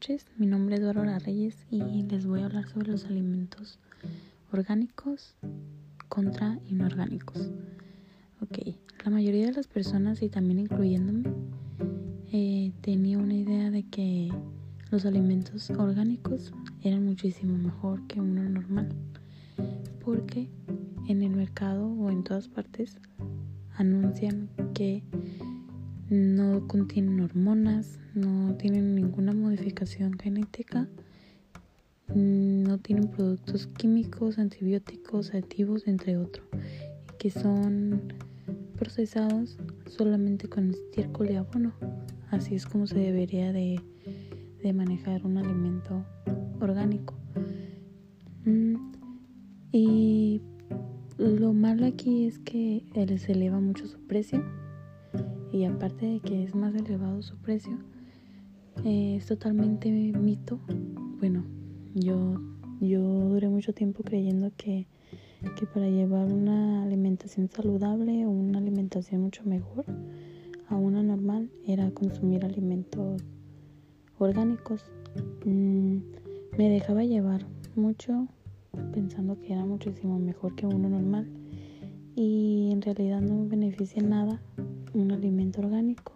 noches, mi nombre es Dora Reyes y les voy a hablar sobre los alimentos orgánicos contra inorgánicos. Ok, la mayoría de las personas y también incluyéndome eh, tenía una idea de que los alimentos orgánicos eran muchísimo mejor que uno normal porque en el mercado o en todas partes anuncian que no contienen hormonas, no tienen ninguna modificación genética, no tienen productos químicos, antibióticos, aditivos, entre otros, que son procesados solamente con estiércol y abono. Así es como se debería de, manejar un alimento orgánico. Mm, y lo malo aquí es que se eleva mucho su precio y aparte de que es más elevado su precio, eh, es totalmente mito. Bueno, yo, yo duré mucho tiempo creyendo que, que para llevar una alimentación saludable o una alimentación mucho mejor a una normal era consumir alimentos orgánicos. Mm, me dejaba llevar mucho pensando que era muchísimo mejor que uno normal y en realidad no beneficia nada un alimento orgánico.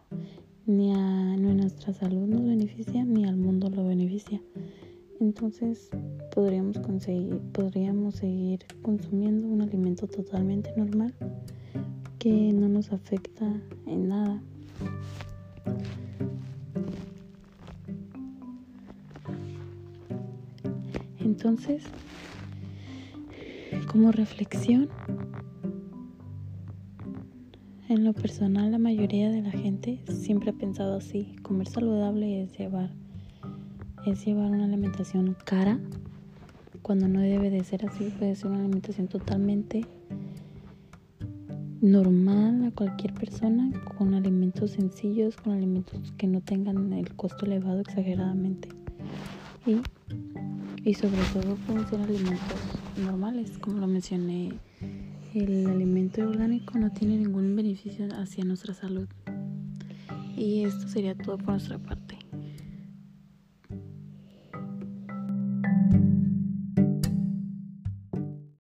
Ni a, nuestra salud nos beneficia, ni al mundo lo beneficia. Entonces podríamos conseguir, podríamos seguir consumiendo un alimento totalmente normal que no nos afecta en nada. Entonces, como reflexión, en lo personal, la mayoría de la gente siempre ha pensado así. Comer saludable es llevar, es llevar una alimentación cara, cuando no debe de ser así. Puede ser una alimentación totalmente normal a cualquier persona, con alimentos sencillos, con alimentos que no tengan el costo elevado exageradamente. Y, y sobre todo pueden ser alimentos normales, como lo mencioné el alimento orgánico no tiene ningún beneficio hacia nuestra salud. Y esto sería todo por nuestra parte.